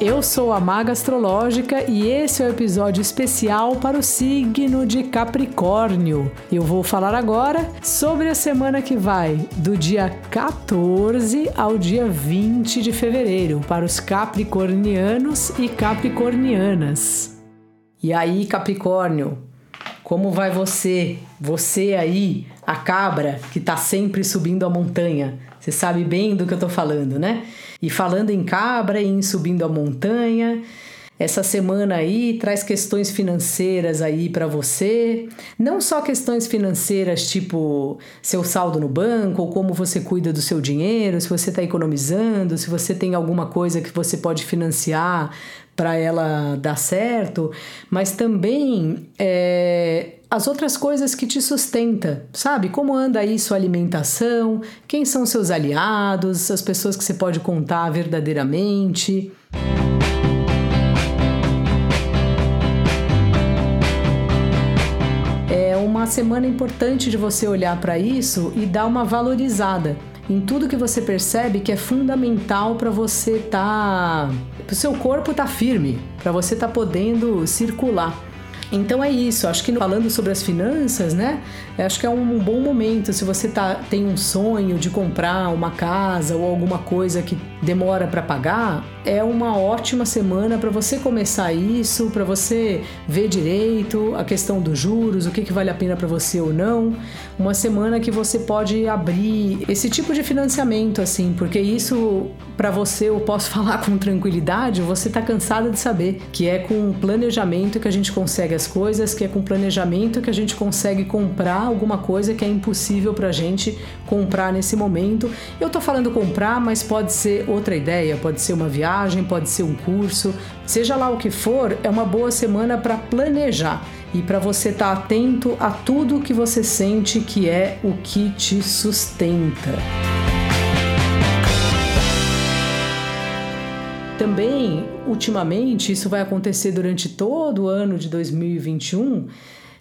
Eu sou a Maga Astrológica e esse é o episódio especial para o signo de Capricórnio. Eu vou falar agora sobre a semana que vai, do dia 14 ao dia 20 de fevereiro, para os capricornianos e capricornianas. E aí, Capricórnio, como vai você? Você aí, a cabra que tá sempre subindo a montanha. Você sabe bem do que eu tô falando, né? E falando em cabra e em subindo a montanha, essa semana aí traz questões financeiras aí para você, não só questões financeiras tipo seu saldo no banco ou como você cuida do seu dinheiro, se você está economizando, se você tem alguma coisa que você pode financiar para ela dar certo, mas também é, as outras coisas que te sustenta, sabe? Como anda aí sua alimentação, quem são seus aliados, as pessoas que você pode contar verdadeiramente. Uma semana importante de você olhar para isso e dar uma valorizada em tudo que você percebe que é fundamental para você tá, o seu corpo tá firme, para você tá podendo circular. Então é isso, acho que falando sobre as finanças, né? Acho que é um bom momento se você tá, tem um sonho de comprar uma casa ou alguma coisa que demora para pagar, é uma ótima semana para você começar isso, para você ver direito a questão dos juros, o que, que vale a pena para você ou não. Uma semana que você pode abrir esse tipo de financiamento, assim, porque isso para você eu posso falar com tranquilidade, você tá cansada de saber que é com planejamento que a gente consegue as coisas, que é com planejamento que a gente consegue comprar alguma coisa que é impossível pra gente comprar nesse momento. Eu tô falando comprar, mas pode ser outra ideia, pode ser uma viagem, pode ser um curso, seja lá o que for, é uma boa semana para planejar e para você estar tá atento a tudo que você sente que é o que te sustenta. Também, ultimamente, isso vai acontecer durante todo o ano de 2021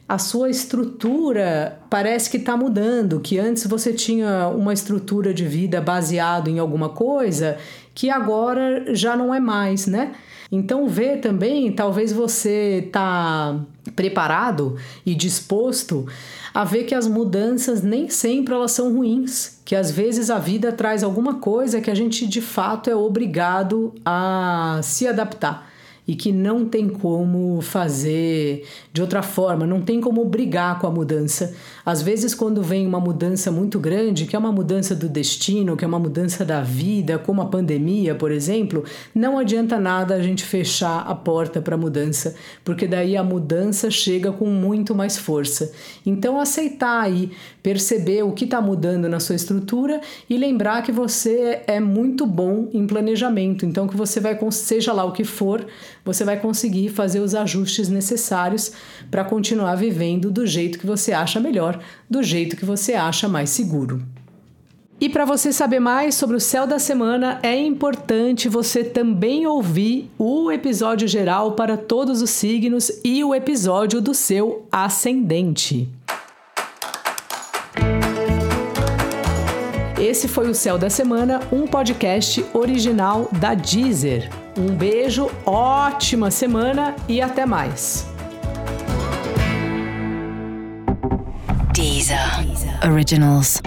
a sua estrutura parece que está mudando, que antes você tinha uma estrutura de vida baseado em alguma coisa que agora já não é mais, né? Então vê também, talvez você está preparado e disposto a ver que as mudanças nem sempre elas são ruins, que às vezes a vida traz alguma coisa que a gente de fato é obrigado a se adaptar e que não tem como fazer de outra forma, não tem como brigar com a mudança. Às vezes, quando vem uma mudança muito grande, que é uma mudança do destino, que é uma mudança da vida, como a pandemia, por exemplo, não adianta nada a gente fechar a porta para a mudança, porque daí a mudança chega com muito mais força. Então, aceitar aí, perceber o que está mudando na sua estrutura e lembrar que você é muito bom em planejamento, então que você vai, seja lá o que for, você vai conseguir fazer os ajustes necessários para continuar vivendo do jeito que você acha melhor, do jeito que você acha mais seguro. E para você saber mais sobre o céu da semana, é importante você também ouvir o episódio geral para todos os signos e o episódio do seu ascendente. Esse foi o Céu da Semana, um podcast original da Deezer. Um beijo, ótima semana e até mais. Deezer, Deezer. Originals.